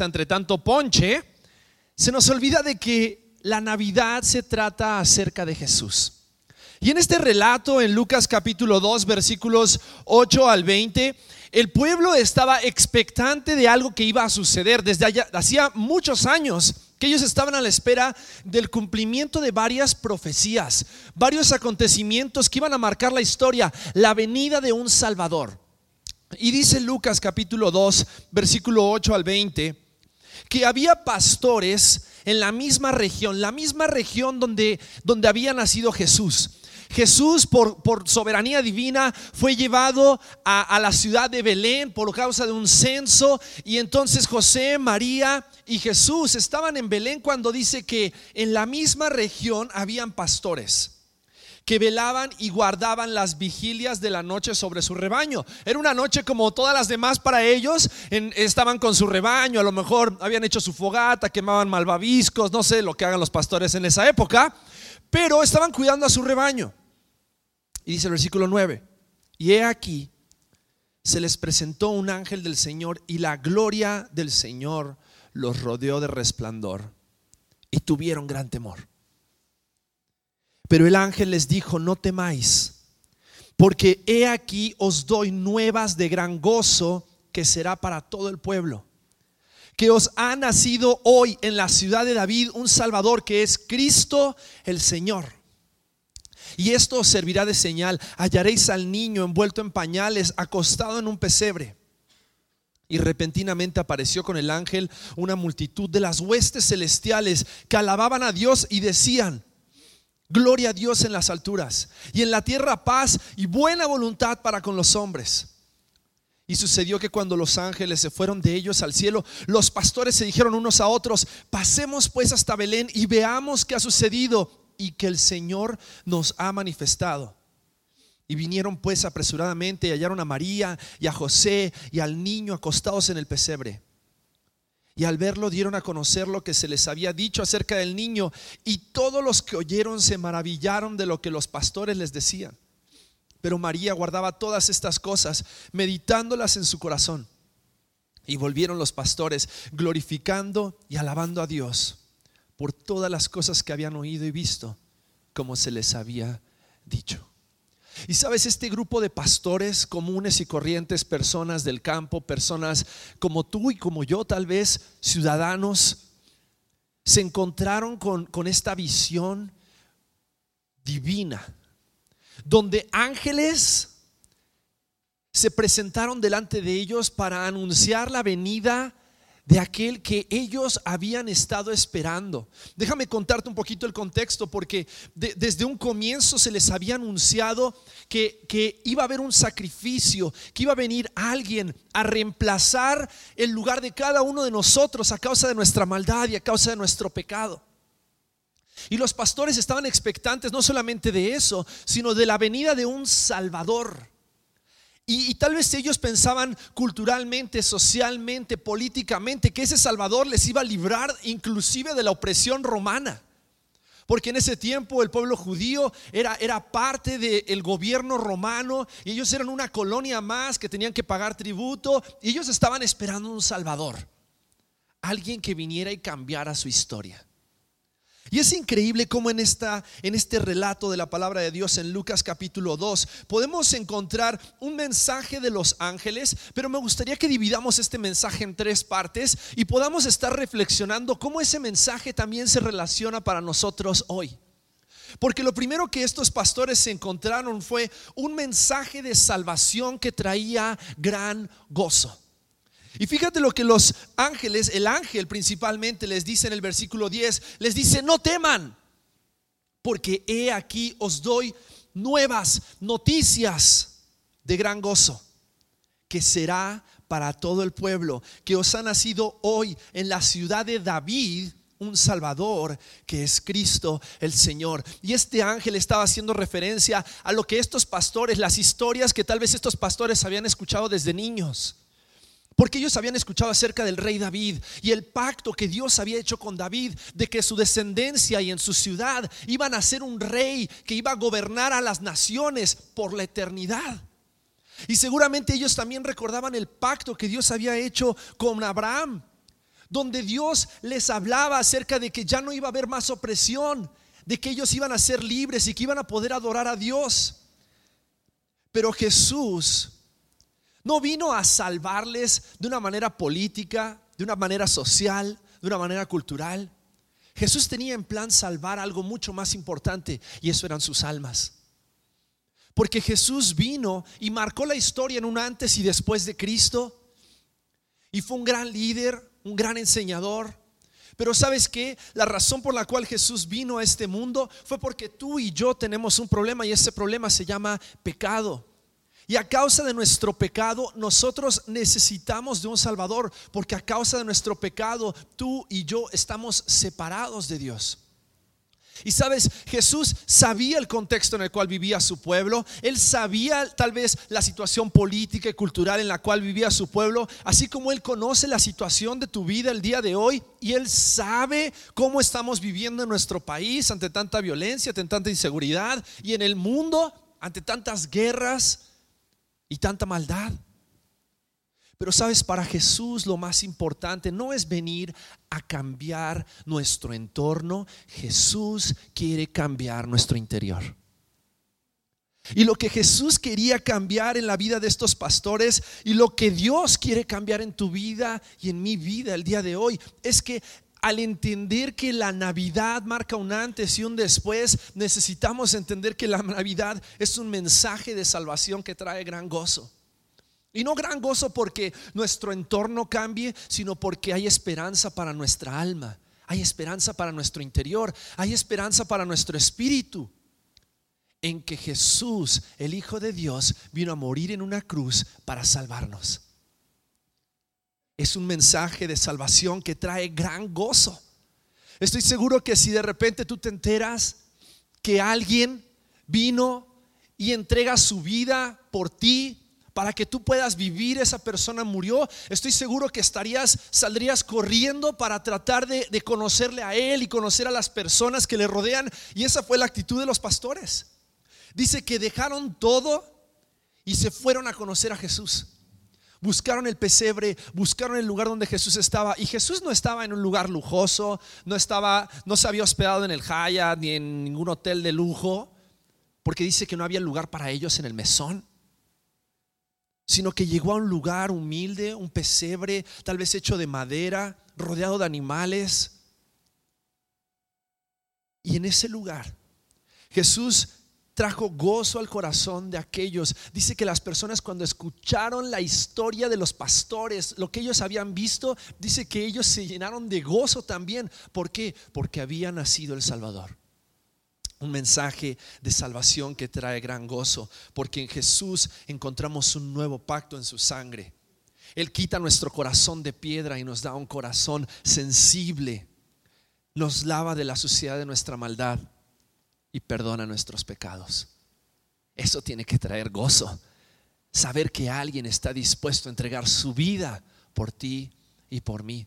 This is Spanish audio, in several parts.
entre tanto ponche, se nos olvida de que la Navidad se trata acerca de Jesús. Y en este relato, en Lucas capítulo 2, versículos 8 al 20, el pueblo estaba expectante de algo que iba a suceder desde allá, hacía muchos años que ellos estaban a la espera del cumplimiento de varias profecías, varios acontecimientos que iban a marcar la historia, la venida de un Salvador. Y dice Lucas capítulo 2, versículo 8 al 20, que había pastores en la misma región, la misma región donde, donde había nacido Jesús. Jesús por, por, soberanía divina fue llevado a, a, la ciudad de Belén por causa de un censo y entonces José, María y Jesús estaban en Belén cuando dice que en la misma región habían pastores que velaban y guardaban las vigilias de la noche sobre su rebaño. Era una noche como todas las demás para ellos. estaban con su rebaño, a lo mejor habían hecho su fogata, quemaban malvaviscos, no sé lo que hagan los pastores en esa época, pero estaban cuidando a su rebaño. Y dice el versículo 9, y he aquí, se les presentó un ángel del Señor y la gloria del Señor los rodeó de resplandor y tuvieron gran temor. Pero el ángel les dijo, no temáis, porque he aquí os doy nuevas de gran gozo que será para todo el pueblo. Que os ha nacido hoy en la ciudad de David un Salvador que es Cristo el Señor. Y esto os servirá de señal. Hallaréis al niño envuelto en pañales, acostado en un pesebre. Y repentinamente apareció con el ángel una multitud de las huestes celestiales que alababan a Dios y decían, Gloria a Dios en las alturas y en la tierra paz y buena voluntad para con los hombres. Y sucedió que cuando los ángeles se fueron de ellos al cielo, los pastores se dijeron unos a otros, pasemos pues hasta Belén y veamos qué ha sucedido y que el Señor nos ha manifestado. Y vinieron pues apresuradamente y hallaron a María y a José y al niño acostados en el pesebre. Y al verlo dieron a conocer lo que se les había dicho acerca del niño. Y todos los que oyeron se maravillaron de lo que los pastores les decían. Pero María guardaba todas estas cosas, meditándolas en su corazón. Y volvieron los pastores, glorificando y alabando a Dios por todas las cosas que habían oído y visto, como se les había dicho. Y sabes, este grupo de pastores comunes y corrientes, personas del campo, personas como tú y como yo, tal vez ciudadanos, se encontraron con, con esta visión divina, donde ángeles se presentaron delante de ellos para anunciar la venida de aquel que ellos habían estado esperando. Déjame contarte un poquito el contexto porque desde un comienzo se les había anunciado que, iba a haber un sacrificio, que iba a venir alguien a reemplazar el lugar de cada uno de nosotros a causa de nuestra maldad y a causa de nuestro pecado. Y los pastores estaban expectantes no solamente de eso, sino de la venida de un Salvador y, tal vez ellos pensaban culturalmente, socialmente, políticamente, que ese Salvador les iba a librar inclusive de la opresión romana. Porque en ese tiempo el pueblo judío era, era parte del gobierno romano y ellos eran una colonia más que tenían que pagar tributo y ellos estaban esperando un Salvador. Alguien que viniera y cambiara su historia. Y es increíble cómo en, esta, en este relato de la palabra de Dios en Lucas capítulo 2 podemos encontrar un mensaje de los ángeles, pero me gustaría que dividamos este mensaje en tres partes y podamos estar reflexionando cómo ese mensaje también se relaciona para nosotros hoy. Porque lo primero que estos pastores se encontraron fue un mensaje de salvación que traía gran gozo. Y fíjate lo que los ángeles, el ángel principalmente les dice en el versículo 10, les dice, no teman, porque he aquí os doy nuevas noticias de gran gozo, que será para todo el pueblo, que os ha nacido hoy en la ciudad de David un Salvador que es Cristo el Señor. Y este ángel estaba haciendo referencia a lo que estos pastores, las historias que tal vez estos pastores habían escuchado desde niños porque ellos habían escuchado acerca del rey David y el pacto que Dios había hecho con David de que su descendencia y en su ciudad iban a ser un rey que iba a gobernar a las naciones por la eternidad. Y seguramente ellos también recordaban el pacto que Dios había hecho con Abraham, donde Dios les hablaba acerca de que ya no iba a haber más opresión, de que ellos iban a ser libres y que iban a poder adorar a Dios. Pero Jesús no vino a salvarles de una manera política, de una manera social, de una manera cultural. Jesús tenía en plan salvar algo mucho más importante y eso eran sus almas. Porque Jesús vino y marcó la historia en un antes y después de Cristo. Y fue un gran líder, un gran enseñador. Pero sabes que la razón por la cual Jesús vino a este mundo fue porque tú y yo tenemos un problema y ese problema se llama pecado. Y a causa de nuestro pecado, nosotros necesitamos de un Salvador, porque a causa de nuestro pecado, tú y yo estamos separados de Dios. Y sabes, Jesús sabía el contexto en el cual vivía su pueblo, él sabía tal vez la situación política y cultural en la cual vivía su pueblo, así como él conoce la situación de tu vida el día de hoy y él sabe cómo estamos viviendo en nuestro país ante tanta violencia, ante tanta inseguridad y en el mundo ante tantas guerras y tanta maldad. Pero sabes, para Jesús lo más importante no es venir a cambiar nuestro entorno, Jesús quiere cambiar nuestro interior. Y lo que Jesús quería cambiar en la vida de estos pastores y lo que Dios quiere cambiar en tu vida y en mi vida el día de hoy es que al entender que la Navidad marca un antes y un después, necesitamos entender que la Navidad es un mensaje de salvación que trae gran gozo. Y no gran gozo porque nuestro entorno cambie, sino porque hay esperanza para nuestra alma, hay esperanza para nuestro interior, hay esperanza para nuestro espíritu. En que Jesús, el Hijo de Dios, vino a morir en una cruz para salvarnos. Es un mensaje de salvación que trae gran gozo. Estoy seguro que si de repente tú te enteras que alguien vino y entrega su vida por ti, para que tú puedas vivir, esa persona murió, estoy seguro que estarías, saldrías corriendo para tratar de, de, conocerle a él y conocer a las personas que le rodean. Y esa fue la actitud de los pastores. Dice que dejaron todo y se fueron a conocer a Jesús. Buscaron el pesebre, buscaron el lugar donde Jesús estaba. Y Jesús no estaba en un lugar lujoso, no estaba, no se había hospedado en el Hyatt ni en ningún hotel de lujo, porque dice que no había lugar para ellos en el mesón sino que llegó a un lugar humilde, un pesebre, tal vez hecho de madera, rodeado de animales. Y en ese lugar Jesús trajo gozo al corazón de aquellos. Dice que las personas cuando escucharon la historia de los pastores, lo que ellos habían visto, dice que ellos se llenaron de gozo también. ¿Por qué? Porque había nacido el Salvador un mensaje de salvación que trae gran gozo, porque en Jesús encontramos un nuevo pacto en su sangre. Él quita nuestro corazón de piedra y nos da un corazón sensible, nos lava de la suciedad de nuestra maldad y perdona nuestros pecados. Eso tiene que traer gozo, saber que alguien está dispuesto a entregar su vida por ti y por mí.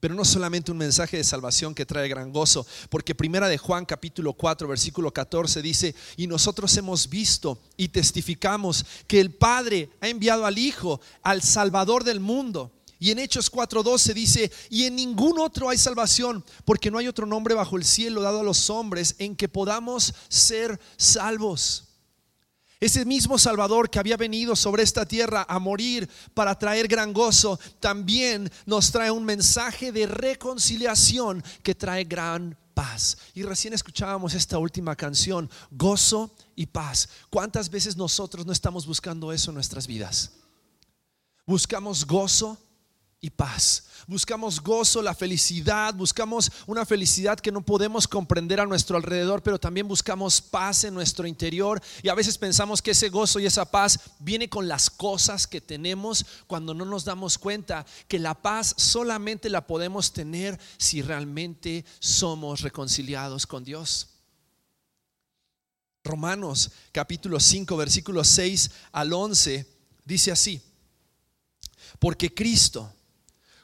Pero no solamente un mensaje de salvación que trae gran gozo, porque primera de Juan capítulo 4 versículo 14 dice, "Y nosotros hemos visto y testificamos que el Padre ha enviado al Hijo, al Salvador del mundo." Y en Hechos 4:12 dice, "Y en ningún otro hay salvación, porque no hay otro nombre bajo el cielo dado a los hombres en que podamos ser salvos." Ese mismo Salvador que había venido sobre esta tierra a morir para traer gran gozo, también nos trae un mensaje de reconciliación que trae gran paz. Y recién escuchábamos esta última canción, gozo y paz. ¿Cuántas veces nosotros no estamos buscando eso en nuestras vidas? Buscamos gozo y paz. Buscamos gozo, la felicidad, buscamos una felicidad que no podemos comprender a nuestro alrededor, pero también buscamos paz en nuestro interior y a veces pensamos que ese gozo y esa paz viene con las cosas que tenemos cuando no nos damos cuenta que la paz solamente la podemos tener si realmente somos reconciliados con Dios. Romanos capítulo 5 versículos 6 al 11 dice así, porque Cristo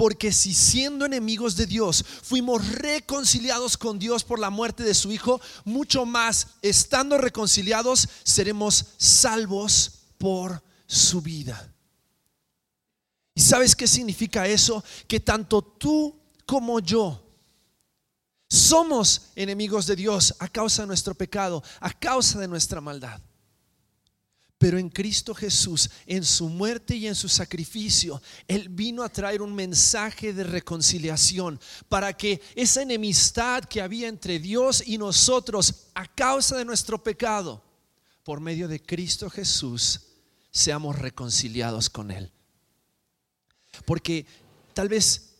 Porque si siendo enemigos de Dios fuimos reconciliados con Dios por la muerte de su Hijo, mucho más estando reconciliados seremos salvos por su vida. ¿Y sabes qué significa eso? Que tanto tú como yo somos enemigos de Dios a causa de nuestro pecado, a causa de nuestra maldad. Pero en Cristo Jesús, en su muerte y en su sacrificio, Él vino a traer un mensaje de reconciliación para que esa enemistad que había entre Dios y nosotros a causa de nuestro pecado, por medio de Cristo Jesús, seamos reconciliados con Él. Porque tal vez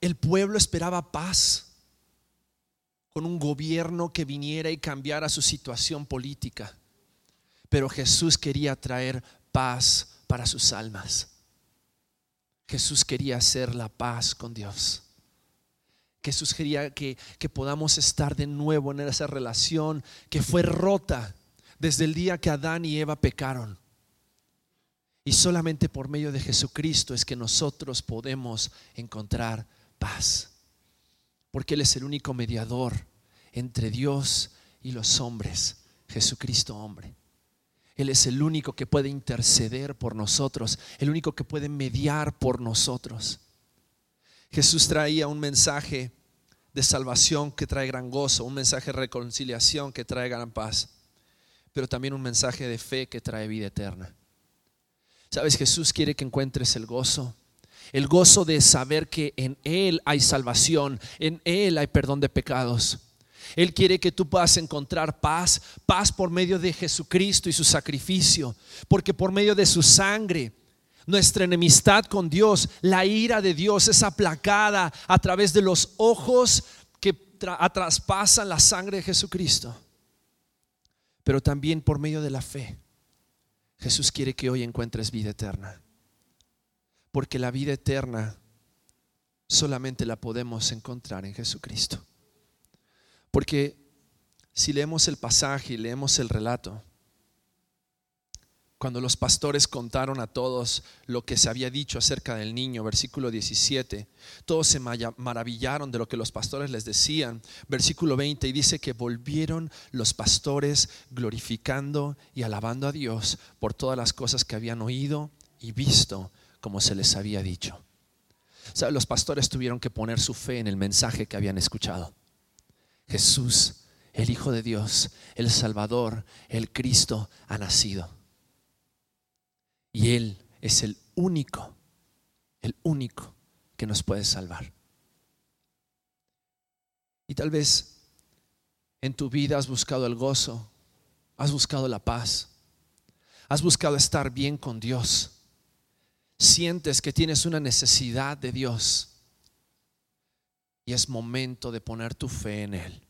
el pueblo esperaba paz con un gobierno que viniera y cambiara su situación política. Pero Jesús quería traer paz para sus almas. Jesús quería hacer la paz con Dios. Jesús quería que, que podamos estar de nuevo en esa relación que fue rota desde el día que Adán y Eva pecaron. Y solamente por medio de Jesucristo es que nosotros podemos encontrar paz, porque Él es el único mediador entre Dios y los hombres, Jesucristo hombre. Él es el único que puede interceder por nosotros, el único que puede mediar por nosotros. Jesús traía un mensaje de salvación que trae gran gozo, un mensaje de reconciliación que trae gran paz, pero también un mensaje de fe que trae vida eterna. Sabes, Jesús quiere que encuentres el gozo el gozo de saber que en Él hay salvación, en Él hay perdón de pecados. Él quiere que tú puedas encontrar paz, paz por medio de Jesucristo y su sacrificio, porque por medio de su sangre, nuestra enemistad con Dios, la ira de Dios es aplacada a través de los ojos que traspasan la sangre de Jesucristo, pero también por medio de la fe. Jesús quiere que hoy encuentres vida eterna porque la vida eterna solamente la podemos encontrar en Jesucristo. Porque si leemos el pasaje y leemos el relato, cuando los pastores contaron a todos lo que se había dicho acerca del niño, versículo 17, todos se maravillaron de lo que los pastores les decían. Versículo 20, y dice que volvieron los pastores glorificando y alabando a Dios por todas las cosas que habían oído y visto como se les había dicho. Los pastores tuvieron que poner su fe en el mensaje que habían escuchado. Jesús, el Hijo de Dios, el Salvador, el Cristo, ha nacido. Y Él es el único, el único que nos puede salvar. Y tal vez en tu vida has buscado el gozo, has buscado la paz, has buscado estar bien con Dios sientes que tienes una necesidad de Dios y es momento de poner tu fe en Él.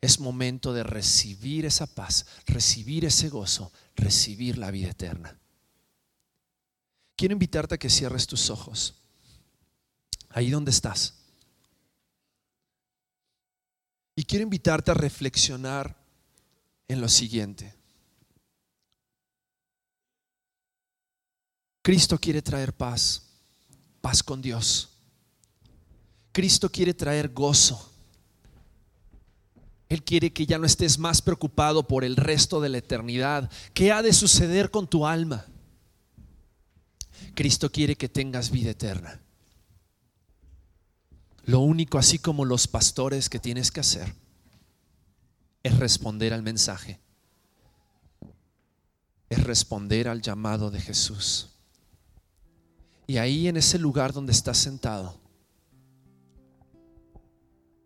Es momento de recibir esa paz, recibir ese gozo, recibir la vida eterna. Quiero invitarte a que cierres tus ojos. Ahí donde estás. Y quiero invitarte a reflexionar en lo siguiente. Cristo quiere traer paz, paz con Dios. Cristo quiere traer gozo. Él quiere que ya no estés más preocupado por el resto de la eternidad. ¿Qué ha de suceder con tu alma? Cristo quiere que tengas vida eterna. Lo único, así como los pastores, que tienes que hacer es responder al mensaje. Es responder al llamado de Jesús. Y ahí en ese lugar donde estás sentado,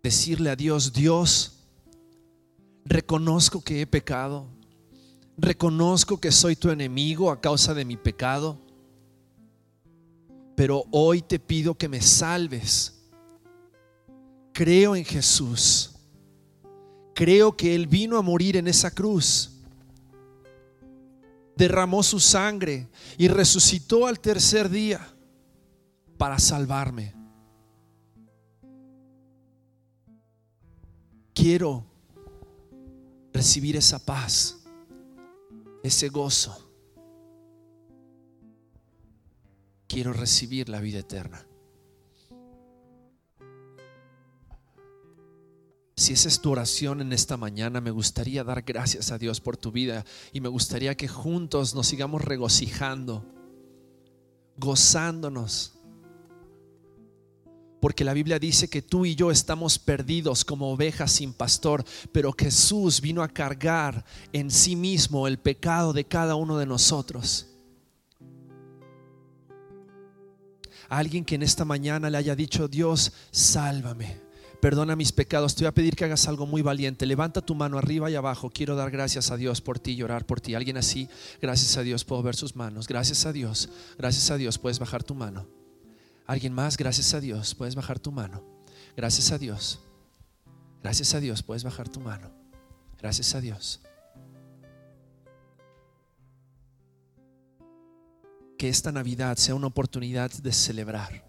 decirle a Dios, Dios, reconozco que he pecado, reconozco que soy tu enemigo a causa de mi pecado, pero hoy te pido que me salves. Creo en Jesús, creo que Él vino a morir en esa cruz derramó su sangre y resucitó al tercer día para salvarme. Quiero recibir esa paz, ese gozo. Quiero recibir la vida eterna. Si esa es tu oración en esta mañana, me gustaría dar gracias a Dios por tu vida y me gustaría que juntos nos sigamos regocijando, gozándonos. Porque la Biblia dice que tú y yo estamos perdidos como ovejas sin pastor, pero Jesús vino a cargar en sí mismo el pecado de cada uno de nosotros. alguien que en esta mañana le haya dicho, Dios, sálvame, perdona mis pecados, te voy a pedir que hagas algo muy valiente. Levanta tu mano arriba y abajo. Quiero dar gracias a Dios por ti y orar por ti. Alguien así, gracias a Dios, puedo ver sus manos. Gracias a Dios, gracias a Dios, puedes bajar tu mano. Alguien más, gracias a Dios, puedes bajar tu mano. Gracias a Dios. Gracias a Dios, puedes bajar tu mano. Gracias a Dios. Que esta Navidad sea una oportunidad de celebrar.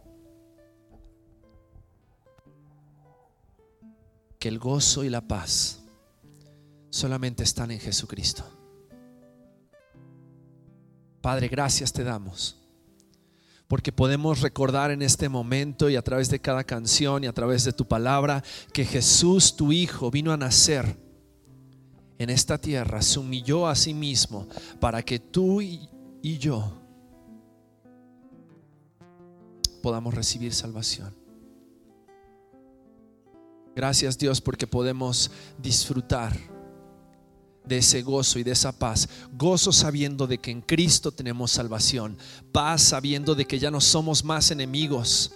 Que el gozo y la paz solamente están en Jesucristo. Padre, gracias te damos porque podemos recordar en este momento y a través de cada canción y a través de tu palabra que Jesús, tu Hijo, vino a nacer en esta tierra, se humilló a sí mismo para que tú y, yo podamos recibir salvación. Gracias Dios porque podemos disfrutar de ese gozo y de esa paz. Gozo sabiendo de que en Cristo tenemos salvación. Paz sabiendo de que ya no somos más enemigos,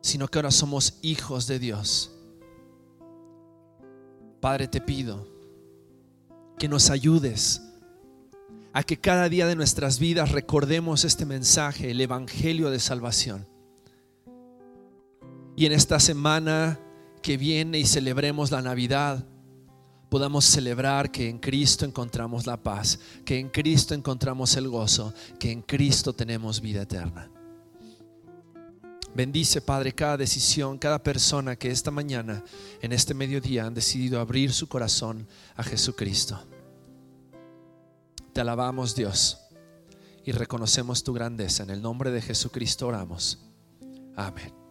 sino que ahora somos hijos de Dios. Padre, te pido que nos ayudes a que cada día de nuestras vidas recordemos este mensaje, el Evangelio de Salvación. Y en esta semana que viene y celebremos la Navidad, podamos celebrar que en Cristo encontramos la paz, que en Cristo encontramos el gozo, que en Cristo tenemos vida eterna. Bendice, Padre, cada decisión, cada persona que esta mañana, en este mediodía, han decidido abrir su corazón a Jesucristo. Te alabamos, Dios, y reconocemos tu grandeza. En el nombre de Jesucristo oramos. Amén.